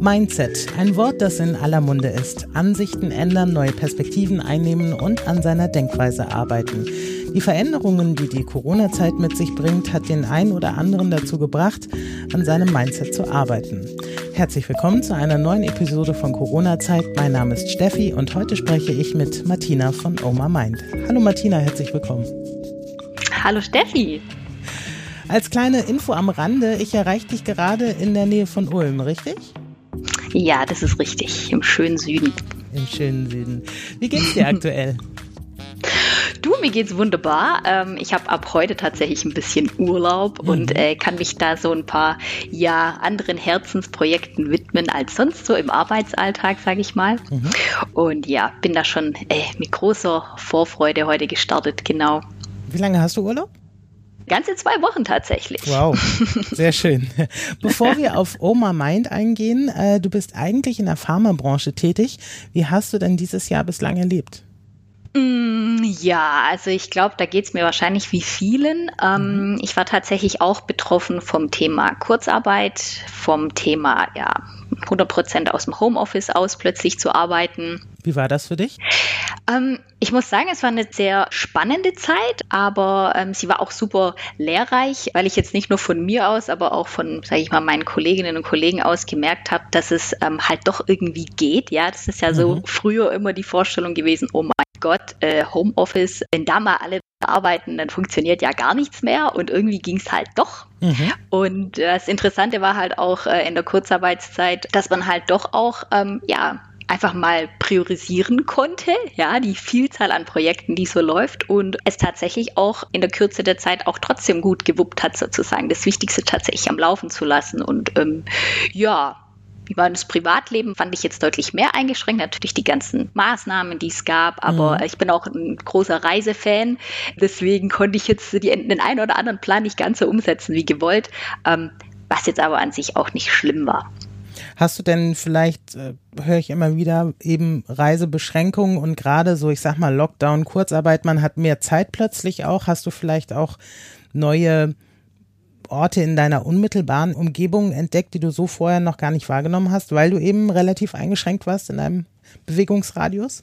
Mindset, ein Wort, das in aller Munde ist. Ansichten ändern, neue Perspektiven einnehmen und an seiner Denkweise arbeiten. Die Veränderungen, die die Corona-Zeit mit sich bringt, hat den einen oder anderen dazu gebracht, an seinem Mindset zu arbeiten. Herzlich willkommen zu einer neuen Episode von Corona-Zeit. Mein Name ist Steffi und heute spreche ich mit Martina von Oma Mind. Hallo Martina, herzlich willkommen. Hallo Steffi. Als kleine Info am Rande, ich erreiche dich gerade in der Nähe von Ulm, richtig? Ja, das ist richtig, im schönen Süden. Im schönen Süden. Wie geht's dir aktuell? Du, mir geht's wunderbar. Ähm, ich habe ab heute tatsächlich ein bisschen Urlaub mhm. und äh, kann mich da so ein paar ja anderen Herzensprojekten widmen als sonst so im Arbeitsalltag, sage ich mal. Mhm. Und ja, bin da schon äh, mit großer Vorfreude heute gestartet, genau. Wie lange hast du Urlaub? Ganze zwei Wochen tatsächlich. Wow, sehr schön. Bevor wir auf Oma Mind eingehen, äh, du bist eigentlich in der Pharmabranche tätig. Wie hast du denn dieses Jahr bislang erlebt? Mm, ja, also ich glaube, da geht es mir wahrscheinlich wie vielen. Ähm, mhm. Ich war tatsächlich auch betroffen vom Thema Kurzarbeit, vom Thema ja 100 Prozent aus dem Homeoffice aus plötzlich zu arbeiten. Wie war das für dich? Ähm, ich muss sagen, es war eine sehr spannende Zeit, aber ähm, sie war auch super lehrreich, weil ich jetzt nicht nur von mir aus, aber auch von, sage ich mal, meinen Kolleginnen und Kollegen aus gemerkt habe, dass es ähm, halt doch irgendwie geht. Ja, das ist ja mhm. so früher immer die Vorstellung gewesen, oh mein Gott, äh, Homeoffice, wenn da mal alle arbeiten, dann funktioniert ja gar nichts mehr und irgendwie ging es halt doch. Mhm. Und das Interessante war halt auch äh, in der Kurzarbeitszeit, dass man halt doch auch, ähm, ja, einfach mal priorisieren konnte, ja, die Vielzahl an Projekten, die so läuft und es tatsächlich auch in der Kürze der Zeit auch trotzdem gut gewuppt hat, sozusagen, das Wichtigste tatsächlich am Laufen zu lassen und ähm, ja, wie war das Privatleben, fand ich jetzt deutlich mehr eingeschränkt. Natürlich die ganzen Maßnahmen, die es gab, aber mhm. ich bin auch ein großer Reisefan. Deswegen konnte ich jetzt die, den einen oder anderen Plan nicht ganz so umsetzen wie gewollt, ähm, was jetzt aber an sich auch nicht schlimm war. Hast du denn vielleicht, äh, höre ich immer wieder, eben Reisebeschränkungen und gerade so, ich sag mal, Lockdown, Kurzarbeit, man hat mehr Zeit plötzlich auch. Hast du vielleicht auch neue Orte in deiner unmittelbaren Umgebung entdeckt, die du so vorher noch gar nicht wahrgenommen hast, weil du eben relativ eingeschränkt warst in deinem Bewegungsradius?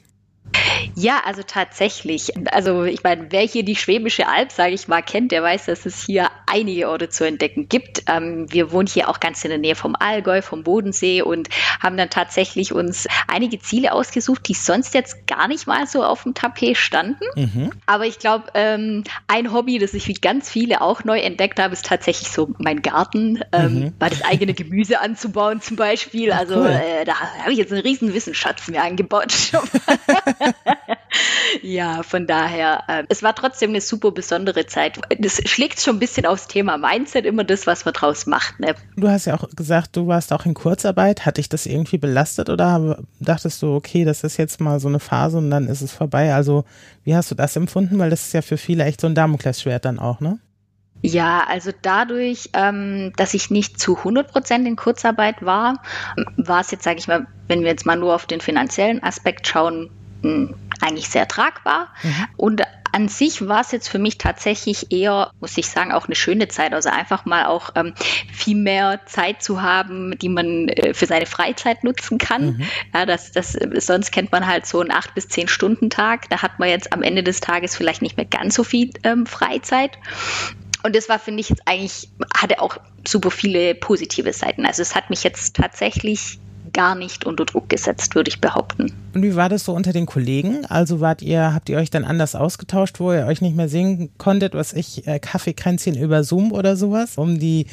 Ja, also tatsächlich. Also ich meine, wer hier die Schwäbische Alb, sage ich mal, kennt, der weiß, dass es hier einige Orte zu entdecken gibt. Ähm, wir wohnen hier auch ganz in der Nähe vom Allgäu, vom Bodensee und haben dann tatsächlich uns einige Ziele ausgesucht, die sonst jetzt gar nicht mal so auf dem Tapet standen. Mhm. Aber ich glaube, ähm, ein Hobby, das ich wie ganz viele auch neu entdeckt habe, ist tatsächlich so mein Garten, ähm, mhm. mal das eigene Gemüse anzubauen zum Beispiel. Also cool. äh, da habe ich jetzt einen riesen Wissensschatz mir angebaut. ja, von daher, äh, es war trotzdem eine super besondere Zeit. Das schlägt schon ein bisschen aufs Thema Mindset, immer das, was man draus macht. Ne? Du hast ja auch gesagt, du warst auch in Kurzarbeit. Hat dich das irgendwie belastet oder dachtest du, okay, das ist jetzt mal so eine Phase und dann ist es vorbei? Also, wie hast du das empfunden? Weil das ist ja für viele echt so ein Damoklesschwert dann auch, ne? Ja, also dadurch, ähm, dass ich nicht zu 100 Prozent in Kurzarbeit war, war es jetzt, sage ich mal, wenn wir jetzt mal nur auf den finanziellen Aspekt schauen, eigentlich sehr tragbar. Mhm. Und an sich war es jetzt für mich tatsächlich eher, muss ich sagen, auch eine schöne Zeit. Also einfach mal auch ähm, viel mehr Zeit zu haben, die man äh, für seine Freizeit nutzen kann. Mhm. Ja, das, das, sonst kennt man halt so einen acht bis zehn Stunden Tag. Da hat man jetzt am Ende des Tages vielleicht nicht mehr ganz so viel ähm, Freizeit. Und das war, finde ich, jetzt eigentlich, hatte auch super viele positive Seiten. Also es hat mich jetzt tatsächlich gar nicht unter Druck gesetzt, würde ich behaupten. Und wie war das so unter den Kollegen? Also wart ihr, habt ihr euch dann anders ausgetauscht, wo ihr euch nicht mehr sehen konntet, was ich, äh, Kaffeekränzchen über Zoom oder sowas, um die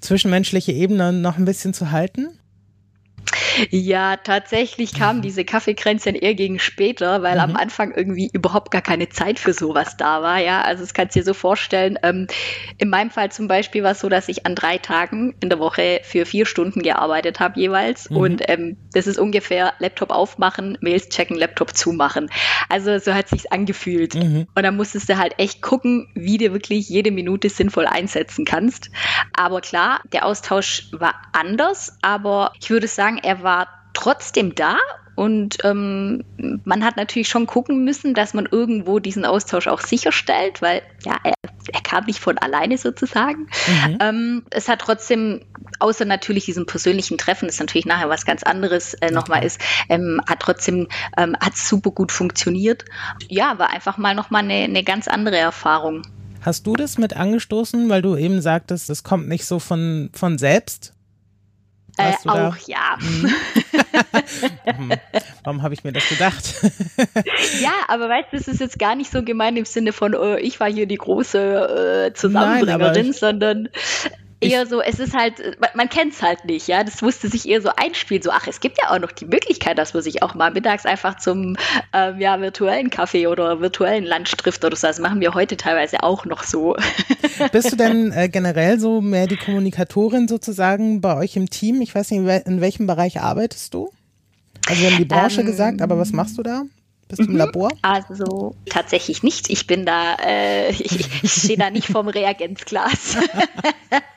zwischenmenschliche Ebene noch ein bisschen zu halten? Ja, tatsächlich kamen mhm. diese Kaffeekränzchen eher gegen später, weil mhm. am Anfang irgendwie überhaupt gar keine Zeit für sowas da war. Ja, also es kannst dir so vorstellen. Ähm, in meinem Fall zum Beispiel war es so, dass ich an drei Tagen in der Woche für vier Stunden gearbeitet habe jeweils. Mhm. Und ähm, das ist ungefähr Laptop aufmachen, Mails checken, Laptop zumachen. Also so hat sich's angefühlt. Mhm. Und dann musstest du halt echt gucken, wie du wirklich jede Minute sinnvoll einsetzen kannst. Aber klar, der Austausch war anders, aber ich würde sagen, er war trotzdem da und ähm, man hat natürlich schon gucken müssen, dass man irgendwo diesen Austausch auch sicherstellt, weil ja, er, er kam nicht von alleine sozusagen. Mhm. Ähm, es hat trotzdem, außer natürlich diesem persönlichen Treffen, das natürlich nachher was ganz anderes äh, nochmal ist, ähm, hat trotzdem, ähm, hat super gut funktioniert. Ja, war einfach mal nochmal eine, eine ganz andere Erfahrung. Hast du das mit angestoßen, weil du eben sagtest, es kommt nicht so von, von selbst? Äh, auch, ja. Mhm. Mhm. Warum habe ich mir das gedacht? ja, aber weißt du, es ist jetzt gar nicht so gemeint im Sinne von, oh, ich war hier die große äh, Zusammenbringerin, Nein, sondern eher so, es ist halt, man kennt es halt nicht, ja. Das musste sich eher so einspielen, so, ach, es gibt ja auch noch die Möglichkeit, dass man sich auch mal mittags einfach zum ähm, ja, virtuellen Kaffee oder virtuellen Lunch trifft oder so. Das machen wir heute teilweise auch noch so. Bist du denn äh, generell so mehr die Kommunikatorin sozusagen bei euch im Team? Ich weiß nicht, in welchem Bereich arbeitest du? Also wir haben die Branche ähm, gesagt, aber was machst du da? Bist du im mhm. Labor? Also tatsächlich nicht. Ich bin da, äh, ich, ich stehe da nicht vorm Reagenzglas.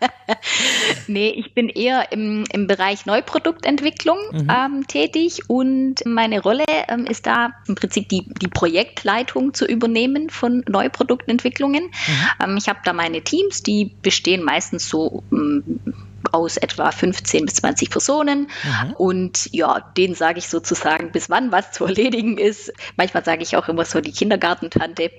nee, ich bin eher im, im Bereich Neuproduktentwicklung mhm. ähm, tätig und meine Rolle ähm, ist da im Prinzip die, die Projektleitung zu übernehmen von Neuproduktentwicklungen. Mhm. Ähm, ich habe da meine Teams, die bestehen meistens so ähm, aus etwa 15 bis 20 Personen. Mhm. Und ja, denen sage ich sozusagen, bis wann was zu erledigen ist. Manchmal sage ich auch immer so die Kindergartentante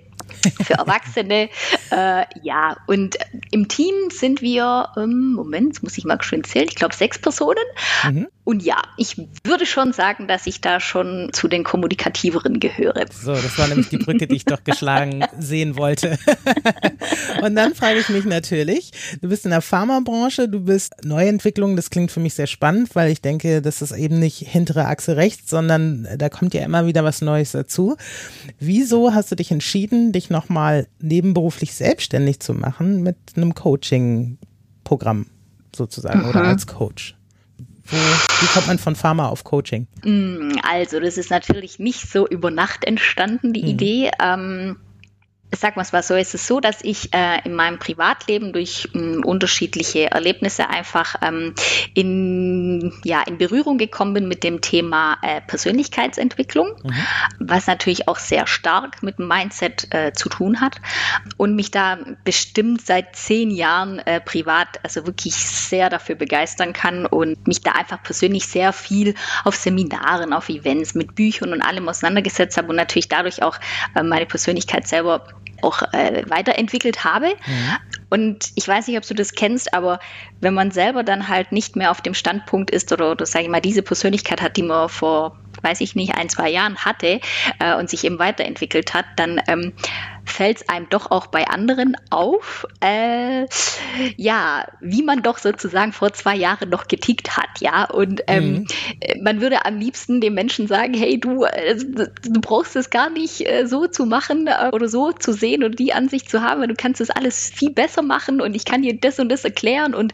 für Erwachsene. äh, ja, und im Team sind wir, ähm, Moment, muss ich mal schön zählen, ich glaube sechs Personen. Mhm. Und ja, ich würde schon sagen, dass ich da schon zu den Kommunikativeren gehöre. So, das war nämlich die Brücke, die ich doch geschlagen sehen wollte. und dann frage ich mich natürlich, du bist in der Pharmabranche, du bist Neuentwicklung, das klingt für mich sehr spannend, weil ich denke, das ist eben nicht hintere Achse rechts, sondern da kommt ja immer wieder was Neues dazu. Wieso hast du dich entschieden, dich nochmal nebenberuflich selbstständig zu machen mit einem Coaching-Programm sozusagen mhm. oder als Coach? Wo, wie kommt man von Pharma auf Coaching? Mm, also, das ist natürlich nicht so über Nacht entstanden, die mhm. Idee. Ähm, Sag mal es mal so, ist es so, dass ich äh, in meinem Privatleben durch ähm, unterschiedliche Erlebnisse einfach ähm, in, ja, in Berührung gekommen bin mit dem Thema äh, Persönlichkeitsentwicklung, mhm. was natürlich auch sehr stark mit dem Mindset äh, zu tun hat und mich da bestimmt seit zehn Jahren äh, privat also wirklich sehr dafür begeistern kann und mich da einfach persönlich sehr viel auf Seminaren, auf Events mit Büchern und allem auseinandergesetzt habe und natürlich dadurch auch äh, meine Persönlichkeit selber auch äh, weiterentwickelt habe. Mhm. Und ich weiß nicht, ob du das kennst, aber wenn man selber dann halt nicht mehr auf dem Standpunkt ist oder, oder sage ich mal, diese Persönlichkeit hat, die man vor, weiß ich nicht, ein, zwei Jahren hatte äh, und sich eben weiterentwickelt hat, dann ähm, fällt es einem doch auch bei anderen auf, äh, ja, wie man doch sozusagen vor zwei Jahren noch getickt hat, ja. Und ähm, mhm. man würde am liebsten dem Menschen sagen, hey, du, äh, du brauchst es gar nicht äh, so zu machen äh, oder so zu sehen und die Ansicht zu haben, du kannst das alles viel besser machen und ich kann dir das und das erklären. Und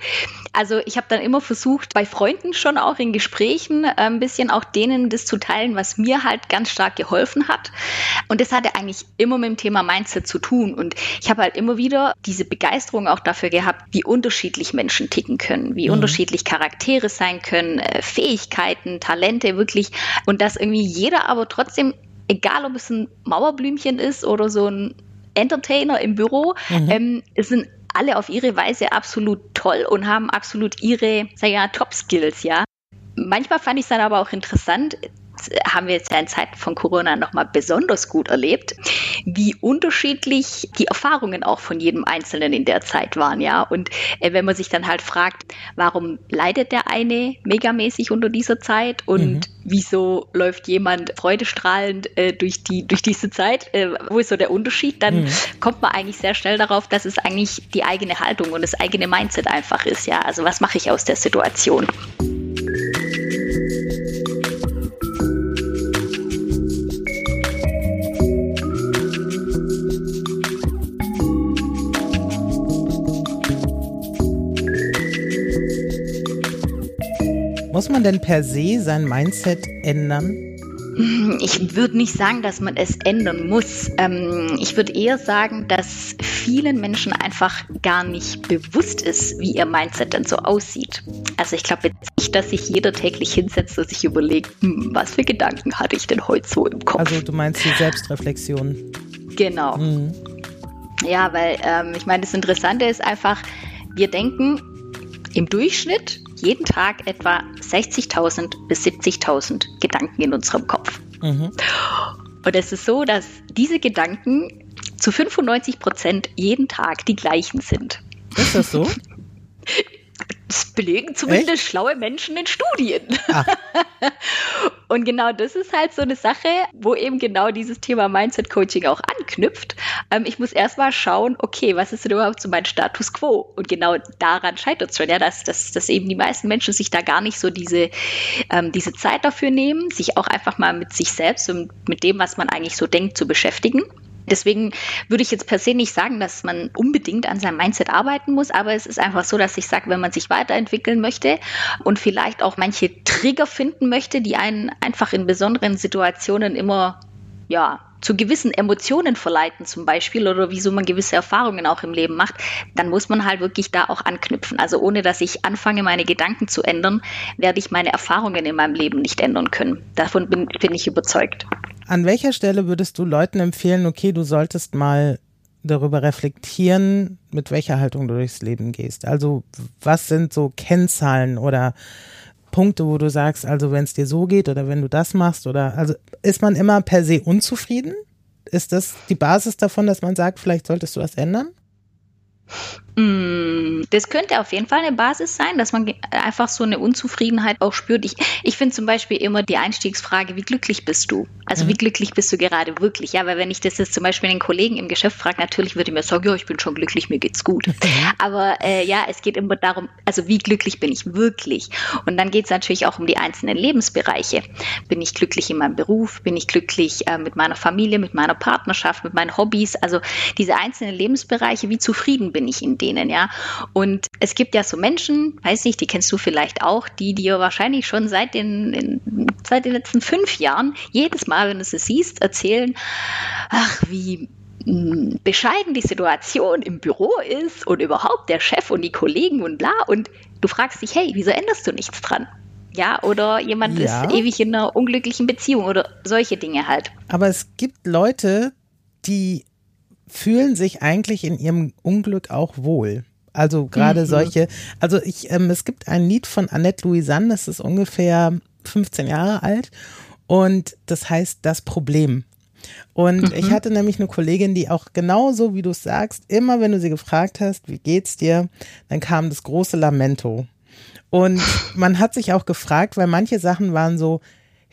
also ich habe dann immer versucht, bei Freunden schon auch in Gesprächen äh, ein bisschen auch denen das zu teilen, was mir halt ganz stark geholfen hat. Und das hatte eigentlich immer mit dem Thema Mindset Mindset zu tun. Und ich habe halt immer wieder diese Begeisterung auch dafür gehabt, wie unterschiedlich Menschen ticken können, wie mhm. unterschiedlich Charaktere sein können, äh, Fähigkeiten, Talente wirklich. Und dass irgendwie jeder aber trotzdem, egal ob es ein Mauerblümchen ist oder so ein Entertainer im Büro, mhm. ähm, sind alle auf ihre Weise absolut toll und haben absolut ihre, sag ich mal, Top-Skills, ja. Manchmal fand ich es dann aber auch interessant, haben wir jetzt ja in Zeiten von Corona nochmal besonders gut erlebt, wie unterschiedlich die Erfahrungen auch von jedem Einzelnen in der Zeit waren, ja. Und äh, wenn man sich dann halt fragt, warum leidet der eine megamäßig unter dieser Zeit und mhm. wieso läuft jemand freudestrahlend äh, durch, die, durch diese Zeit, äh, wo ist so der Unterschied, dann mhm. kommt man eigentlich sehr schnell darauf, dass es eigentlich die eigene Haltung und das eigene Mindset einfach ist, ja. Also was mache ich aus der Situation? Muss man denn per se sein Mindset ändern? Ich würde nicht sagen, dass man es ändern muss. Ähm, ich würde eher sagen, dass vielen Menschen einfach gar nicht bewusst ist, wie ihr Mindset denn so aussieht. Also ich glaube jetzt nicht, dass sich jeder täglich hinsetzt und sich überlegt, hm, was für Gedanken hatte ich denn heute so im Kopf. Also du meinst die Selbstreflexion. Genau. Mhm. Ja, weil ähm, ich meine, das Interessante ist einfach, wir denken im Durchschnitt jeden Tag etwa 60.000 bis 70.000 Gedanken in unserem Kopf. Mhm. Und es ist so, dass diese Gedanken zu 95 Prozent jeden Tag die gleichen sind. Ist das so? Das belegen zumindest Echt? schlaue Menschen in Studien. Ah. Und genau das ist halt so eine Sache, wo eben genau dieses Thema Mindset Coaching auch anknüpft. Ähm, ich muss erstmal schauen, okay, was ist denn überhaupt so mein Status quo? Und genau daran scheitert es schon, ja, dass, dass, dass eben die meisten Menschen sich da gar nicht so diese, ähm, diese Zeit dafür nehmen, sich auch einfach mal mit sich selbst und mit dem, was man eigentlich so denkt, zu beschäftigen. Deswegen würde ich jetzt per se nicht sagen, dass man unbedingt an seinem Mindset arbeiten muss, aber es ist einfach so, dass ich sage, wenn man sich weiterentwickeln möchte und vielleicht auch manche Trigger finden möchte, die einen einfach in besonderen Situationen immer, ja, zu gewissen Emotionen verleiten zum Beispiel oder wieso man gewisse Erfahrungen auch im Leben macht, dann muss man halt wirklich da auch anknüpfen. Also ohne dass ich anfange, meine Gedanken zu ändern, werde ich meine Erfahrungen in meinem Leben nicht ändern können. Davon bin, bin ich überzeugt. An welcher Stelle würdest du Leuten empfehlen, okay, du solltest mal darüber reflektieren, mit welcher Haltung du durchs Leben gehst? Also was sind so Kennzahlen oder Punkte, wo du sagst, also wenn es dir so geht oder wenn du das machst oder also ist man immer per se unzufrieden? Ist das die Basis davon, dass man sagt, vielleicht solltest du was ändern? Mm, das könnte auf jeden Fall eine Basis sein, dass man einfach so eine Unzufriedenheit auch spürt. Ich, ich finde zum Beispiel immer die Einstiegsfrage, wie glücklich bist du? Also mhm. wie glücklich bist du gerade wirklich? Ja, weil wenn ich das jetzt zum Beispiel den Kollegen im Geschäft frage, natürlich würde ich mir sagen, ja, ich bin schon glücklich, mir geht's gut. Mhm. Aber äh, ja, es geht immer darum, also wie glücklich bin ich wirklich? Und dann geht es natürlich auch um die einzelnen Lebensbereiche. Bin ich glücklich in meinem Beruf? Bin ich glücklich äh, mit meiner Familie, mit meiner Partnerschaft, mit meinen Hobbys? Also diese einzelnen Lebensbereiche, wie zufrieden bin ich in denen, ja. Und es gibt ja so Menschen, weiß nicht, die kennst du vielleicht auch, die dir wahrscheinlich schon seit den, in, seit den letzten fünf Jahren jedes Mal, wenn du sie siehst, erzählen, ach, wie hm, bescheiden die Situation im Büro ist und überhaupt der Chef und die Kollegen und bla. Und du fragst dich, hey, wieso änderst du nichts dran? Ja, oder jemand ja. ist ewig in einer unglücklichen Beziehung oder solche Dinge halt. Aber es gibt Leute, die fühlen sich eigentlich in ihrem Unglück auch wohl. Also gerade mhm. solche, also ich, ähm, es gibt ein Lied von Annette Louisanne, das ist ungefähr 15 Jahre alt und das heißt Das Problem. Und mhm. ich hatte nämlich eine Kollegin, die auch genauso wie du es sagst, immer wenn du sie gefragt hast, wie geht's dir, dann kam das große Lamento. Und man hat sich auch gefragt, weil manche Sachen waren so,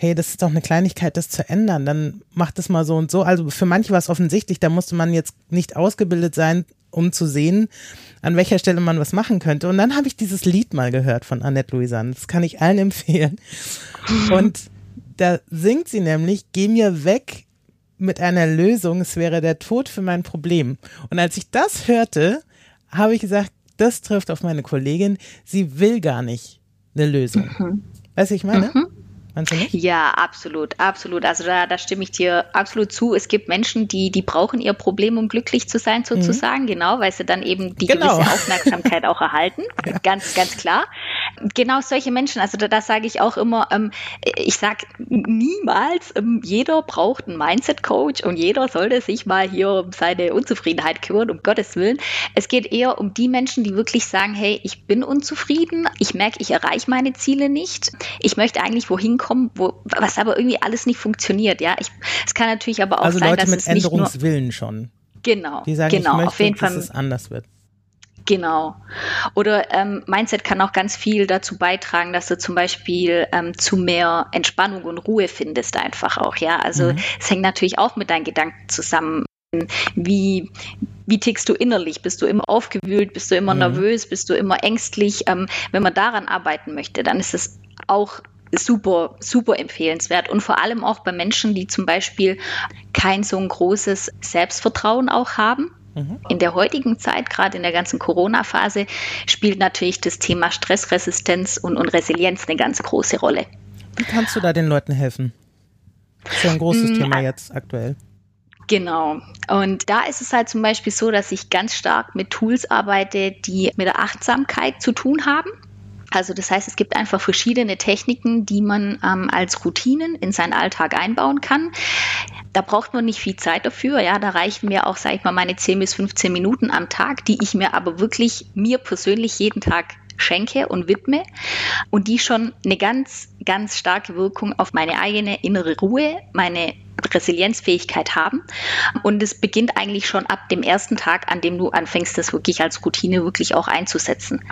hey, das ist doch eine Kleinigkeit, das zu ändern, dann macht es mal so und so. Also für manche war es offensichtlich, da musste man jetzt nicht ausgebildet sein, um zu sehen, an welcher Stelle man was machen könnte. Und dann habe ich dieses Lied mal gehört von Annette Louisanne. Das kann ich allen empfehlen. Und da singt sie nämlich, geh mir weg mit einer Lösung, es wäre der Tod für mein Problem. Und als ich das hörte, habe ich gesagt, das trifft auf meine Kollegin, sie will gar nicht eine Lösung. Mhm. Weißt du, ich meine? Mhm. Meinst du nicht? Ja, absolut, absolut. Also da, da stimme ich dir absolut zu. Es gibt Menschen, die, die brauchen ihr Problem, um glücklich zu sein, sozusagen, mhm. genau, weil sie dann eben die genau. gewisse Aufmerksamkeit auch erhalten. Ja. Ganz, ganz klar. Genau solche Menschen, also da, da sage ich auch immer, ähm, ich sage niemals, ähm, jeder braucht einen Mindset-Coach und jeder sollte sich mal hier um seine Unzufriedenheit kümmern, um Gottes Willen. Es geht eher um die Menschen, die wirklich sagen, hey, ich bin unzufrieden, ich merke, ich erreiche meine Ziele nicht, ich möchte eigentlich wohin kommen, wo, was aber irgendwie alles nicht funktioniert. Ja, ich, es kann natürlich aber auch also sein, Leute dass mit es Änderungswillen schon. Genau. Die sagen, genau, ich möchte, auf jeden dass Fall, es anders wird. Genau. Oder ähm, Mindset kann auch ganz viel dazu beitragen, dass du zum Beispiel ähm, zu mehr Entspannung und Ruhe findest einfach auch, ja. Also mhm. es hängt natürlich auch mit deinen Gedanken zusammen. Wie, wie tickst du innerlich? Bist du immer aufgewühlt? Bist du immer mhm. nervös? Bist du immer ängstlich? Ähm, wenn man daran arbeiten möchte, dann ist es auch super, super empfehlenswert. Und vor allem auch bei Menschen, die zum Beispiel kein so ein großes Selbstvertrauen auch haben. Mhm. In der heutigen Zeit, gerade in der ganzen Corona-Phase, spielt natürlich das Thema Stressresistenz und, und Resilienz eine ganz große Rolle. Wie kannst du da den Leuten helfen? Das ist ja ein großes mm, Thema jetzt aktuell. Genau. Und da ist es halt zum Beispiel so, dass ich ganz stark mit Tools arbeite, die mit der Achtsamkeit zu tun haben. Also das heißt, es gibt einfach verschiedene Techniken, die man ähm, als Routinen in seinen Alltag einbauen kann. Da braucht man nicht viel Zeit dafür. Ja, da reichen mir auch, sage ich mal, meine 10 bis 15 Minuten am Tag, die ich mir aber wirklich mir persönlich jeden Tag schenke und widme und die schon eine ganz, ganz starke Wirkung auf meine eigene innere Ruhe, meine Resilienzfähigkeit haben. Und es beginnt eigentlich schon ab dem ersten Tag, an dem du anfängst, das wirklich als Routine wirklich auch einzusetzen.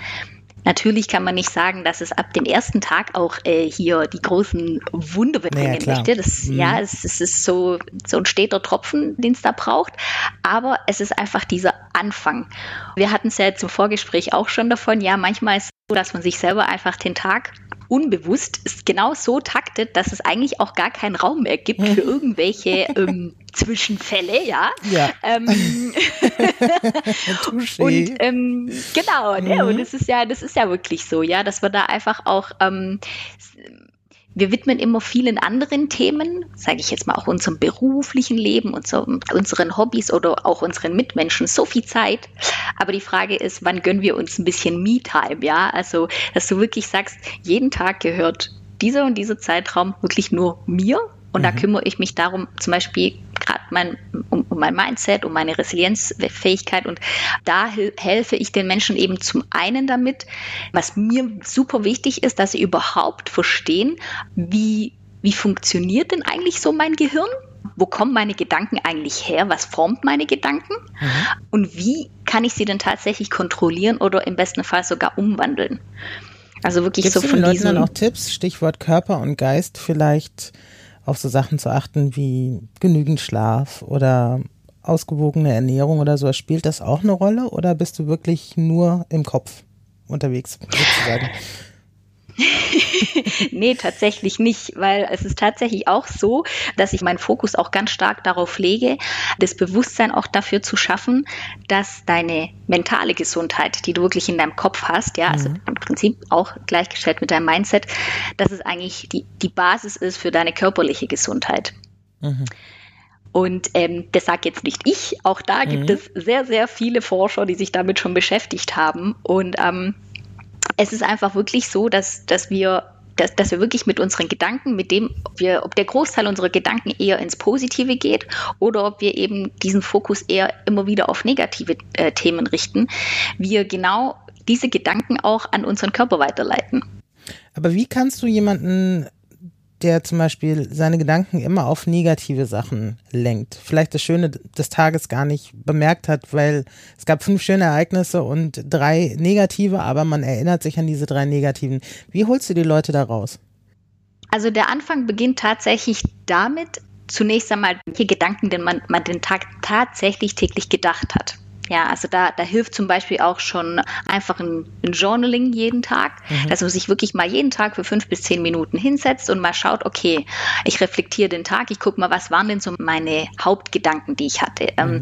Natürlich kann man nicht sagen, dass es ab dem ersten Tag auch äh, hier die großen Wunder bringen naja, möchte. Das, mhm. Ja, es, es, ist so, so ein steter Tropfen, den es da braucht. Aber es ist einfach dieser Anfang. Wir hatten es ja im Vorgespräch auch schon davon. Ja, manchmal ist es so, dass man sich selber einfach den Tag unbewusst ist genau so taktet, dass es eigentlich auch gar keinen Raum mehr gibt für irgendwelche ähm, Zwischenfälle, ja. ja. Ähm, und ähm, genau, ne? und es ist ja, das ist ja wirklich so, ja, dass wir da einfach auch ähm, wir widmen immer vielen anderen Themen, sage ich jetzt mal auch unserem beruflichen Leben, unserem, unseren Hobbys oder auch unseren Mitmenschen so viel Zeit. Aber die Frage ist, wann gönnen wir uns ein bisschen Me-Time, ja? Also, dass du wirklich sagst, jeden Tag gehört dieser und dieser Zeitraum wirklich nur mir und mhm. da kümmere ich mich darum, zum Beispiel gerade mein, um, um, mein Mindset, um meine Resilienzfähigkeit. Und da helfe ich den Menschen eben zum einen damit, was mir super wichtig ist, dass sie überhaupt verstehen, wie, wie funktioniert denn eigentlich so mein Gehirn? Wo kommen meine Gedanken eigentlich her? Was formt meine Gedanken? Mhm. Und wie kann ich sie denn tatsächlich kontrollieren oder im besten Fall sogar umwandeln? Also wirklich Gibt's so von den Leuten dann auch Tipps, Stichwort Körper und Geist vielleicht auf so Sachen zu achten wie genügend Schlaf oder ausgewogene Ernährung oder so. Spielt das auch eine Rolle oder bist du wirklich nur im Kopf unterwegs, sozusagen? nee, tatsächlich nicht, weil es ist tatsächlich auch so, dass ich meinen Fokus auch ganz stark darauf lege, das Bewusstsein auch dafür zu schaffen, dass deine mentale Gesundheit, die du wirklich in deinem Kopf hast, ja, also mhm. im Prinzip auch gleichgestellt mit deinem Mindset, dass es eigentlich die, die Basis ist für deine körperliche Gesundheit. Mhm. Und ähm, das sage jetzt nicht ich, auch da mhm. gibt es sehr, sehr viele Forscher, die sich damit schon beschäftigt haben. Und ähm, es ist einfach wirklich so, dass, dass wir dass, dass wir wirklich mit unseren Gedanken, mit dem, ob, wir, ob der Großteil unserer Gedanken eher ins Positive geht oder ob wir eben diesen Fokus eher immer wieder auf negative äh, Themen richten, wir genau diese Gedanken auch an unseren Körper weiterleiten. Aber wie kannst du jemanden der zum Beispiel seine Gedanken immer auf negative Sachen lenkt. Vielleicht das Schöne des Tages gar nicht bemerkt hat, weil es gab fünf schöne Ereignisse und drei negative, aber man erinnert sich an diese drei negativen. Wie holst du die Leute da raus? Also der Anfang beginnt tatsächlich damit, zunächst einmal, welche Gedanken denn man, man den Tag tatsächlich täglich gedacht hat. Ja, also da, da hilft zum Beispiel auch schon einfach ein, ein Journaling jeden Tag, mhm. dass man sich wirklich mal jeden Tag für fünf bis zehn Minuten hinsetzt und mal schaut, okay, ich reflektiere den Tag, ich gucke mal, was waren denn so meine Hauptgedanken, die ich hatte. Ähm, mhm. Ähm,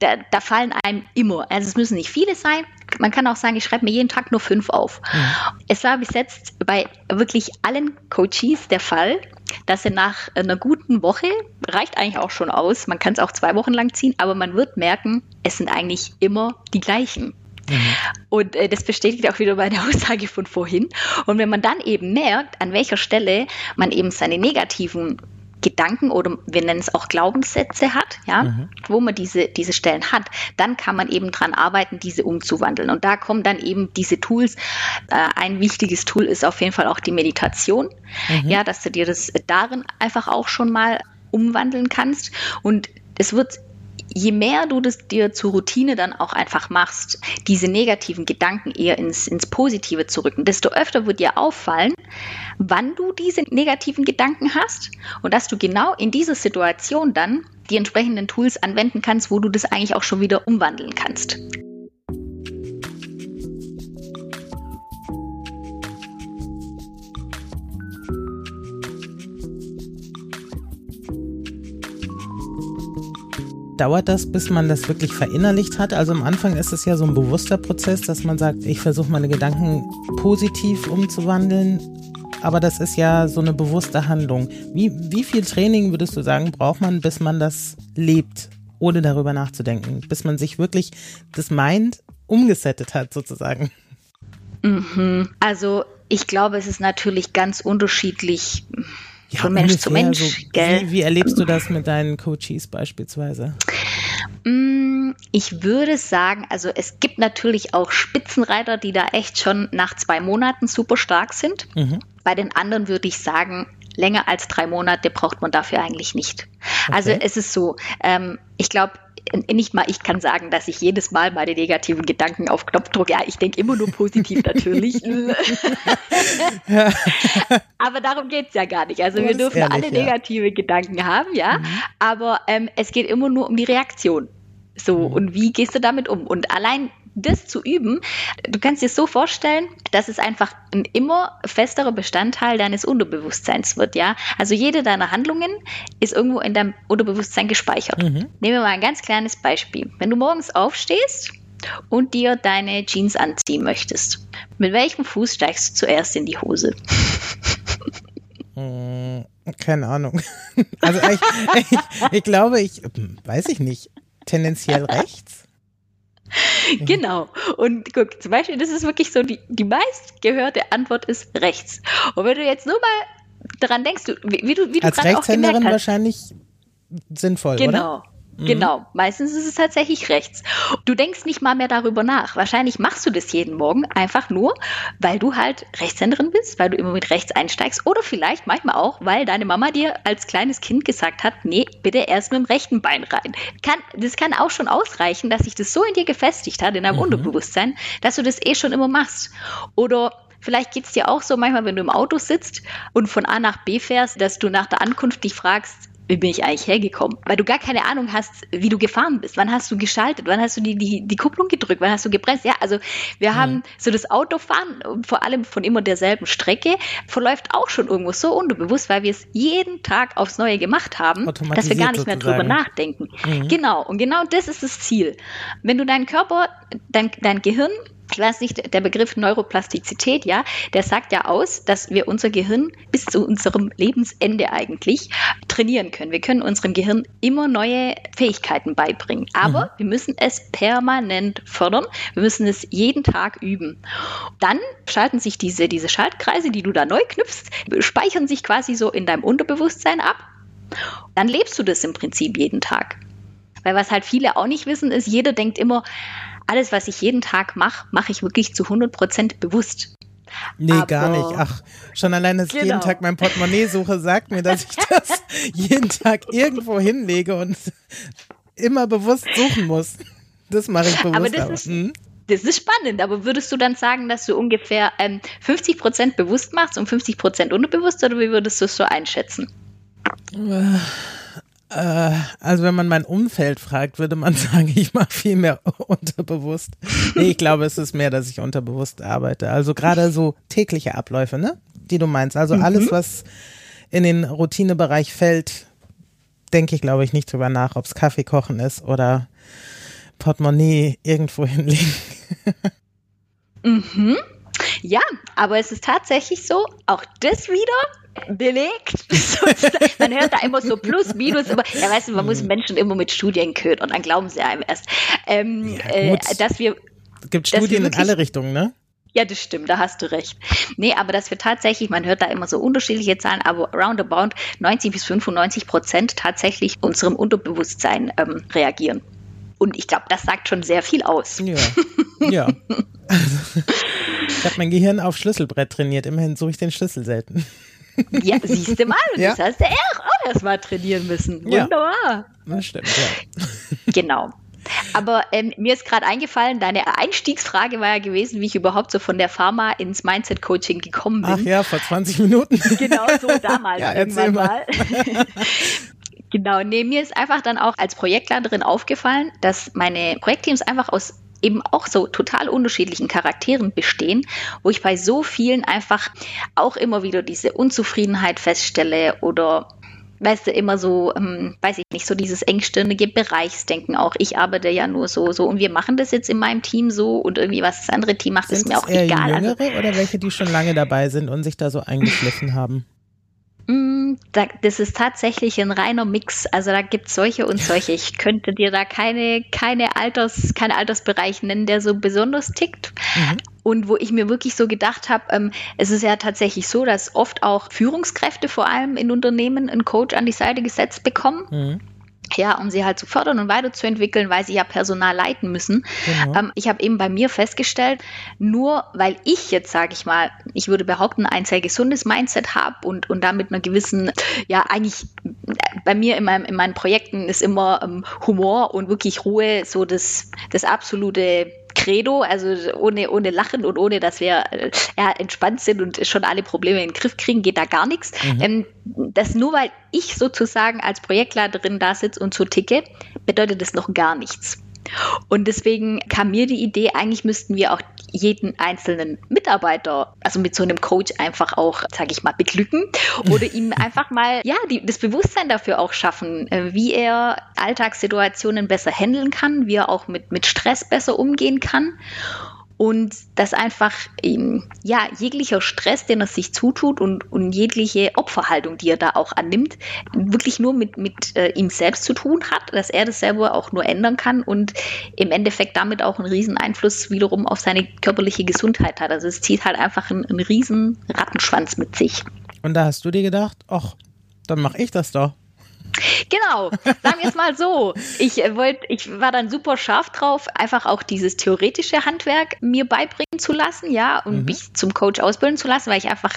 da, da, fallen einem immer, also es müssen nicht viele sein, man kann auch sagen, ich schreibe mir jeden Tag nur fünf auf. Mhm. Es war bis jetzt bei wirklich allen Coaches der Fall, dass sie nach einer guten Woche, reicht eigentlich auch schon aus, man kann es auch zwei Wochen lang ziehen, aber man wird merken, es sind eigentlich immer die gleichen. Mhm. Und äh, das bestätigt auch wieder meine Aussage von vorhin. Und wenn man dann eben merkt, an welcher Stelle man eben seine negativen Gedanken oder wir nennen es auch Glaubenssätze hat, ja, mhm. wo man diese, diese Stellen hat, dann kann man eben dran arbeiten, diese umzuwandeln. Und da kommen dann eben diese Tools. Äh, ein wichtiges Tool ist auf jeden Fall auch die Meditation, mhm. ja, dass du dir das darin einfach auch schon mal umwandeln kannst. Und es wird je mehr du das dir zur Routine dann auch einfach machst, diese negativen Gedanken eher ins, ins Positive zu rücken, desto öfter wird dir auffallen, wann du diese negativen Gedanken hast und dass du genau in dieser Situation dann die entsprechenden Tools anwenden kannst, wo du das eigentlich auch schon wieder umwandeln kannst. Dauert das, bis man das wirklich verinnerlicht hat? Also am Anfang ist es ja so ein bewusster Prozess, dass man sagt, ich versuche meine Gedanken positiv umzuwandeln. aber das ist ja so eine bewusste Handlung. Wie, wie viel Training würdest du sagen, braucht man, bis man das lebt, ohne darüber nachzudenken? Bis man sich wirklich das Mind umgesettet hat, sozusagen? Mhm. Also ich glaube, es ist natürlich ganz unterschiedlich ja, von Mensch zu Mensch. So, wie, wie, erlebst du das mit deinen Coaches beispielsweise? Mm, ich würde sagen, also es gibt natürlich auch Spitzenreiter, die da echt schon nach zwei Monaten super stark sind. Mhm. Bei den anderen würde ich sagen, länger als drei Monate braucht man dafür eigentlich nicht. Also okay. Also es ist so, ähm, ich glaube, nicht mal ich kann sagen, dass ich jedes Mal meine negativen Gedanken auf Knopfdruck, ja, ich denke immer nur positiv natürlich. aber darum geht es ja gar nicht. Also wir dürfen ehrlich, alle negative ja. Gedanken haben, ja, mhm. aber ähm, es geht immer nur um die Reaktion. So, mhm. und wie gehst du damit um? Und allein das zu üben, du kannst dir so vorstellen, dass es einfach ein immer festerer Bestandteil deines Unterbewusstseins wird, ja. Also jede deiner Handlungen ist irgendwo in deinem Unterbewusstsein gespeichert. Mhm. Nehmen wir mal ein ganz kleines Beispiel. Wenn du morgens aufstehst und dir deine Jeans anziehen möchtest, mit welchem Fuß steigst du zuerst in die Hose? Hm, keine Ahnung. Also ich, ich, ich glaube, ich weiß ich nicht. Tendenziell rechts? Genau. Und guck, zum Beispiel, das ist wirklich so, die, die meistgehörte Antwort ist rechts. Und wenn du jetzt nur mal dran denkst, du, wie, wie du, wie du Als Rechtshänderin wahrscheinlich sinnvoll, genau. oder? Mhm. Genau, meistens ist es tatsächlich rechts. Du denkst nicht mal mehr darüber nach. Wahrscheinlich machst du das jeden Morgen einfach nur, weil du halt Rechtshänderin bist, weil du immer mit rechts einsteigst oder vielleicht manchmal auch, weil deine Mama dir als kleines Kind gesagt hat, nee, bitte erst mit dem rechten Bein rein. Kann, das kann auch schon ausreichen, dass sich das so in dir gefestigt hat, in deinem mhm. Unterbewusstsein, dass du das eh schon immer machst. Oder Vielleicht geht es dir auch so manchmal, wenn du im Auto sitzt und von A nach B fährst, dass du nach der Ankunft dich fragst, wie bin ich eigentlich hergekommen? Weil du gar keine Ahnung hast, wie du gefahren bist. Wann hast du geschaltet? Wann hast du die, die, die Kupplung gedrückt? Wann hast du gebremst? Ja, also wir mhm. haben so das Autofahren, vor allem von immer derselben Strecke, verläuft auch schon irgendwo so unterbewusst, weil wir es jeden Tag aufs Neue gemacht haben, dass wir gar nicht mehr drüber nachdenken. Mhm. Genau, und genau das ist das Ziel. Wenn du deinen Körper, dein, dein Gehirn ich weiß nicht, der Begriff Neuroplastizität, ja, der sagt ja aus, dass wir unser Gehirn bis zu unserem Lebensende eigentlich trainieren können. Wir können unserem Gehirn immer neue Fähigkeiten beibringen, aber mhm. wir müssen es permanent fördern. Wir müssen es jeden Tag üben. Dann schalten sich diese, diese Schaltkreise, die du da neu knüpfst, speichern sich quasi so in deinem Unterbewusstsein ab. Dann lebst du das im Prinzip jeden Tag. Weil was halt viele auch nicht wissen, ist, jeder denkt immer, alles, was ich jeden Tag mache, mache ich wirklich zu 100 Prozent bewusst. Nee, Aber gar nicht. Ach, schon allein, dass genau. ich jeden genau. Tag mein Portemonnaie suche, sagt mir, dass ich das jeden Tag irgendwo hinlege und immer bewusst suchen muss. Das mache ich bewusst. Aber das, ist, hm? das ist spannend. Aber würdest du dann sagen, dass du ungefähr ähm, 50 Prozent bewusst machst und 50 Prozent unbewusst oder wie würdest du es so einschätzen? Äh, also wenn man mein Umfeld fragt, würde man sagen, ich mache viel mehr unterbewusst. Nee, ich glaube, es ist mehr, dass ich unterbewusst arbeite. Also gerade so tägliche Abläufe, ne? Die du meinst. Also mhm. alles, was in den Routinebereich fällt, denke ich, glaube ich, nicht drüber nach, ob es Kaffee kochen ist oder Portemonnaie irgendwo hinlegen. mhm. Ja, aber es ist tatsächlich so, auch das wieder belegt. man hört da immer so plus, minus, immer, ja weißt du, man muss hm. Menschen immer mit Studien ködern, dann glauben sie einem erst. Ähm, ja, äh, dass wir. Es gibt Studien wirklich, in alle Richtungen, ne? Ja, das stimmt, da hast du recht. Nee, aber dass wir tatsächlich, man hört da immer so unterschiedliche Zahlen, aber roundabout 90 bis 95 Prozent tatsächlich unserem Unterbewusstsein ähm, reagieren. Und ich glaube, das sagt schon sehr viel aus. Ja. ja. Also, ich habe mein Gehirn auf Schlüsselbrett trainiert, immerhin suche ich den Schlüssel selten. Ja, siehst du mal, ja. das hast du auch erst mal trainieren müssen. Wunderbar. Ja, das stimmt, ja. Genau. Aber ähm, mir ist gerade eingefallen, deine Einstiegsfrage war ja gewesen, wie ich überhaupt so von der Pharma ins Mindset-Coaching gekommen bin. Ach ja, vor 20 Minuten. Genau so damals ja, irgendwann mal. genau, nee, mir ist einfach dann auch als Projektleiterin aufgefallen, dass meine Projektteams einfach aus eben auch so total unterschiedlichen Charakteren bestehen, wo ich bei so vielen einfach auch immer wieder diese Unzufriedenheit feststelle oder weißt du, immer so, ähm, weiß ich nicht, so dieses engstirnige Bereichsdenken auch. Ich arbeite ja nur so, so und wir machen das jetzt in meinem Team so und irgendwie was das andere Team macht, sind ist mir auch eher egal. Jüngere also, oder welche, die schon lange dabei sind und sich da so eingeschliffen haben? Mm, das ist tatsächlich ein reiner Mix. Also da gibt es solche und solche. Ich könnte dir da keine, keine Alters, keinen Altersbereich nennen, der so besonders tickt. Mhm. Und wo ich mir wirklich so gedacht habe, ähm, es ist ja tatsächlich so, dass oft auch Führungskräfte vor allem in Unternehmen einen Coach an die Seite gesetzt bekommen. Mhm ja, um sie halt zu fördern und weiterzuentwickeln, weil sie ja Personal leiten müssen. Genau. Ähm, ich habe eben bei mir festgestellt, nur weil ich jetzt, sage ich mal, ich würde behaupten, ein sehr gesundes Mindset habe und, und damit einer gewissen, ja, eigentlich bei mir in, meinem, in meinen Projekten ist immer ähm, Humor und wirklich Ruhe so das, das absolute Credo, also ohne, ohne Lachen und ohne, dass wir äh, ja, entspannt sind und schon alle Probleme in den Griff kriegen, geht da gar nichts. Mhm. Ähm, das nur weil ich sozusagen als Projektleiterin da sitze und so ticke, bedeutet das noch gar nichts. Und deswegen kam mir die Idee, eigentlich müssten wir auch jeden einzelnen Mitarbeiter, also mit so einem Coach einfach auch, sage ich mal, beglücken oder ihm einfach mal, ja, die, das Bewusstsein dafür auch schaffen, äh, wie er Alltagssituationen besser handeln kann, wie er auch mit, mit Stress besser umgehen kann und dass einfach ähm, ja jeglicher Stress, den er sich zutut und, und jegliche Opferhaltung, die er da auch annimmt, wirklich nur mit, mit äh, ihm selbst zu tun hat, dass er das selber auch nur ändern kann und im Endeffekt damit auch einen riesen Einfluss wiederum auf seine körperliche Gesundheit hat. Also es zieht halt einfach einen, einen riesen Rattenschwanz mit sich. Und da hast du dir gedacht, ach, dann mache ich das doch. Genau, sagen wir es mal so. Ich wollte, ich war dann super scharf drauf, einfach auch dieses theoretische Handwerk mir beibringen zu lassen, ja, und mhm. mich zum Coach ausbilden zu lassen, weil ich einfach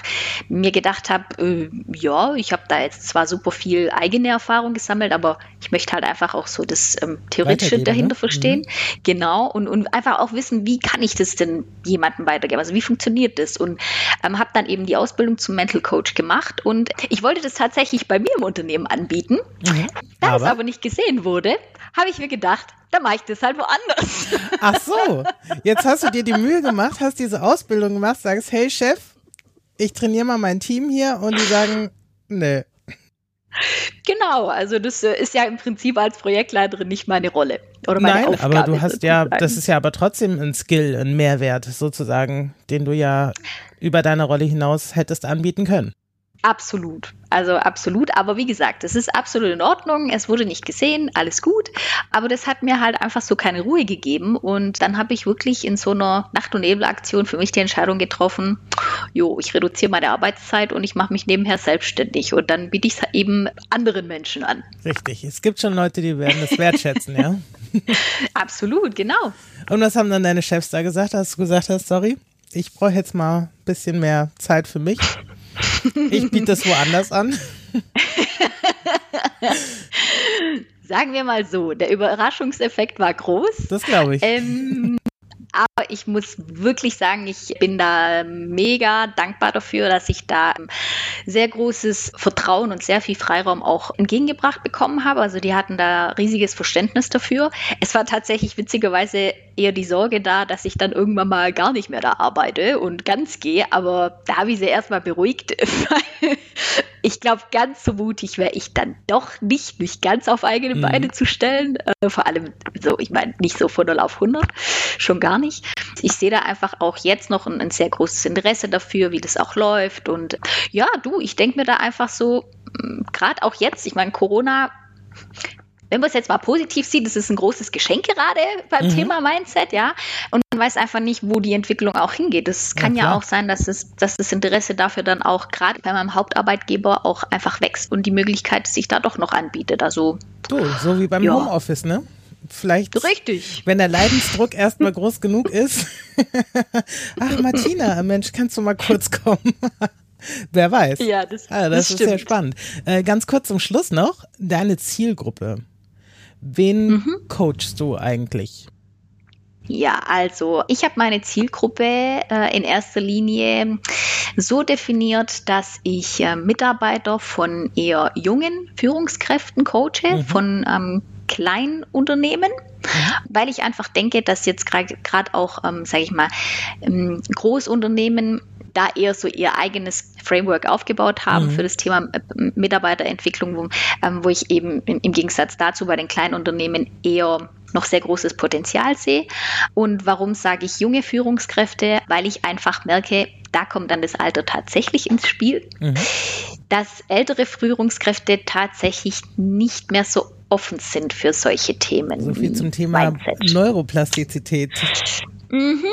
mir gedacht habe, äh, ja, ich habe da jetzt zwar super viel eigene Erfahrung gesammelt, aber ich möchte halt einfach auch so das ähm, theoretische dahinter ne? verstehen, mhm. genau, und, und einfach auch wissen, wie kann ich das denn jemandem weitergeben, also wie funktioniert das und ähm, habe dann eben die Ausbildung zum Mental Coach gemacht und ich wollte das tatsächlich bei mir im Unternehmen anbieten Mhm. Da aber? es aber nicht gesehen wurde, habe ich mir gedacht, dann mache ich das halt woanders. Ach so, jetzt hast du dir die Mühe gemacht, hast diese Ausbildung gemacht, sagst, hey Chef, ich trainiere mal mein Team hier und die sagen, nee. Genau, also das äh, ist ja im Prinzip als Projektleiterin nicht meine Rolle. Oder meine Nein, Aufgabe, aber du hast ja, das ist ja aber trotzdem ein Skill, ein Mehrwert sozusagen, den du ja über deine Rolle hinaus hättest anbieten können. Absolut, also absolut. Aber wie gesagt, es ist absolut in Ordnung. Es wurde nicht gesehen, alles gut. Aber das hat mir halt einfach so keine Ruhe gegeben. Und dann habe ich wirklich in so einer Nacht- und Nebelaktion für mich die Entscheidung getroffen, jo, ich reduziere meine Arbeitszeit und ich mache mich nebenher selbstständig. Und dann biete ich es eben anderen Menschen an. Richtig, es gibt schon Leute, die werden das wertschätzen, ja? absolut, genau. Und was haben dann deine Chefs da gesagt, als du gesagt hast, sorry, ich brauche jetzt mal ein bisschen mehr Zeit für mich? Ich biete das woanders an. Sagen wir mal so, der Überraschungseffekt war groß. Das glaube ich. Ähm, aber ich muss wirklich sagen, ich bin da mega dankbar dafür, dass ich da sehr großes Vertrauen und sehr viel Freiraum auch entgegengebracht bekommen habe. Also die hatten da riesiges Verständnis dafür. Es war tatsächlich witzigerweise eher die Sorge da, dass ich dann irgendwann mal gar nicht mehr da arbeite und ganz gehe. Aber da habe ich sie erstmal beruhigt, weil ich glaube, ganz so mutig wäre ich dann doch nicht, mich ganz auf eigene mhm. Beine zu stellen. Äh, vor allem so, ich meine, nicht so von 0 auf 100, schon gar nicht. Ich sehe da einfach auch jetzt noch ein, ein sehr großes Interesse dafür, wie das auch läuft. Und ja, du, ich denke mir da einfach so, hm, gerade auch jetzt, ich meine, Corona wenn man es jetzt mal positiv sieht, das ist ein großes Geschenk gerade beim mhm. Thema Mindset, ja. Und man weiß einfach nicht, wo die Entwicklung auch hingeht. Es kann ja, ja, auch sein, dass, es, dass das Interesse dafür dann auch gerade bei meinem Hauptarbeitgeber auch einfach wächst und die Möglichkeit sich da doch noch anbietet. Also du, so wie beim ja. Homeoffice, ne? Vielleicht, Richtig. wenn der Leidensdruck erstmal groß genug ist. Ach, Martina, Mensch, kannst du mal kurz kommen? Wer weiß. Ja, das, ah, das, das ist stimmt. sehr spannend. Äh, ganz kurz zum Schluss noch, deine Zielgruppe. Wen mhm. coachst du eigentlich? Ja, also ich habe meine Zielgruppe äh, in erster Linie so definiert, dass ich äh, Mitarbeiter von eher jungen Führungskräften coache, mhm. von ähm, Kleinunternehmen, mhm. weil ich einfach denke, dass jetzt gerade auch, ähm, sage ich mal, ähm, Großunternehmen da eher so ihr eigenes Framework aufgebaut haben mhm. für das Thema äh, Mitarbeiterentwicklung, wo, ähm, wo ich eben im Gegensatz dazu bei den kleinen Unternehmen eher noch sehr großes Potenzial sehe. Und warum sage ich junge Führungskräfte? Weil ich einfach merke, da kommt dann das Alter tatsächlich ins Spiel, mhm. dass ältere Führungskräfte tatsächlich nicht mehr so offen sind für solche Themen. So viel zum Thema Mindset. Neuroplastizität. Mhm.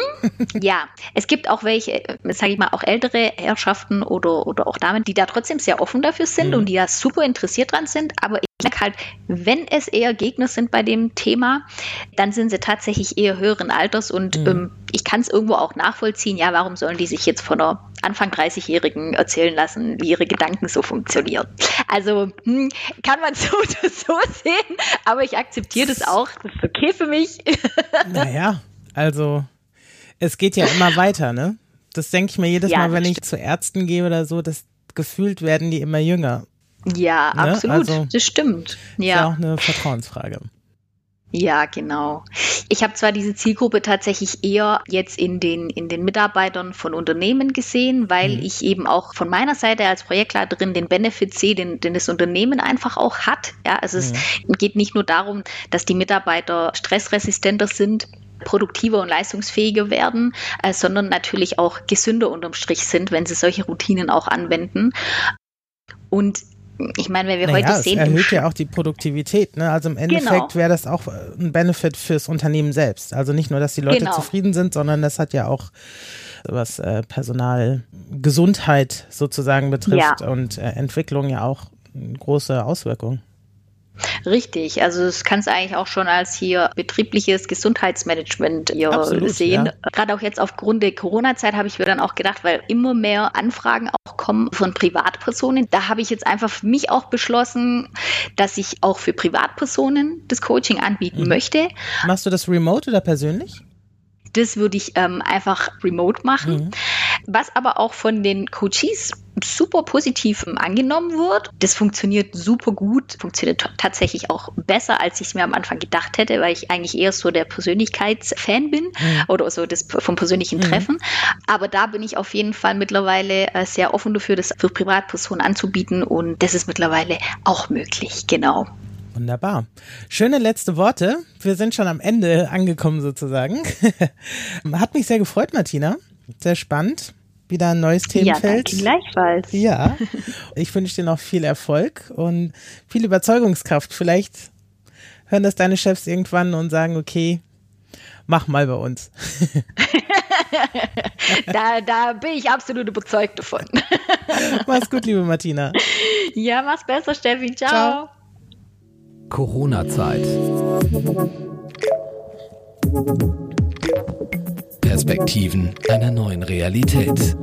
Ja, es gibt auch welche, sage ich mal, auch ältere Herrschaften oder, oder auch Damen, die da trotzdem sehr offen dafür sind mhm. und die da super interessiert dran sind. Aber ich merke halt, wenn es eher Gegner sind bei dem Thema, dann sind sie tatsächlich eher höheren Alters und mhm. ähm, ich kann es irgendwo auch nachvollziehen. Ja, warum sollen die sich jetzt von einer Anfang 30-Jährigen erzählen lassen, wie ihre Gedanken so funktionieren? Also hm, kann man so oder so sehen, aber ich akzeptiere das auch. Das ist okay für mich. Naja. Also, es geht ja immer weiter, ne? Das denke ich mir jedes ja, Mal, wenn ich zu Ärzten gehe oder so, dass gefühlt werden die immer jünger. Ja, ne? absolut. Also, das stimmt. Ja. Ist auch eine Vertrauensfrage. Ja, genau. Ich habe zwar diese Zielgruppe tatsächlich eher jetzt in den, in den Mitarbeitern von Unternehmen gesehen, weil mhm. ich eben auch von meiner Seite als Projektleiterin den Benefit sehe, den, den das Unternehmen einfach auch hat. Ja, also mhm. es geht nicht nur darum, dass die Mitarbeiter stressresistenter sind, produktiver und leistungsfähiger werden, äh, sondern natürlich auch gesünder unterm Strich sind, wenn sie solche Routinen auch anwenden. Und ich meine, wenn wir naja, heute sehen. Es erhöht ja auch die Produktivität. Ne? Also im Endeffekt genau. wäre das auch ein Benefit fürs Unternehmen selbst. Also nicht nur, dass die Leute genau. zufrieden sind, sondern das hat ja auch was äh, Personalgesundheit sozusagen betrifft ja. und äh, Entwicklung ja auch große Auswirkungen. Richtig, also das kannst du eigentlich auch schon als hier betriebliches Gesundheitsmanagement hier Absolut, sehen. Ja. Gerade auch jetzt aufgrund der Corona-Zeit habe ich mir dann auch gedacht, weil immer mehr Anfragen auch kommen von Privatpersonen. Da habe ich jetzt einfach für mich auch beschlossen, dass ich auch für Privatpersonen das Coaching anbieten mhm. möchte. Machst du das remote oder persönlich? Das würde ich ähm, einfach remote machen. Mhm. Was aber auch von den Coaches super positiv angenommen wird. Das funktioniert super gut, funktioniert tatsächlich auch besser, als ich es mir am Anfang gedacht hätte, weil ich eigentlich eher so der Persönlichkeitsfan bin mhm. oder so das vom persönlichen mhm. Treffen. Aber da bin ich auf jeden Fall mittlerweile äh, sehr offen dafür, das für Privatpersonen anzubieten und das ist mittlerweile auch möglich, genau. Wunderbar. Schöne letzte Worte. Wir sind schon am Ende angekommen sozusagen. Hat mich sehr gefreut, Martina. Sehr spannend. Wieder ein neues Themenfeld. Ja, gleichfalls. Ja. Ich wünsche dir noch viel Erfolg und viel Überzeugungskraft. Vielleicht hören das deine Chefs irgendwann und sagen, okay, mach mal bei uns. da, da bin ich absolut überzeugt davon. mach's gut, liebe Martina. Ja, mach's besser, Steffi. Ciao. Ciao. Corona-Zeit. Perspektiven einer neuen Realität.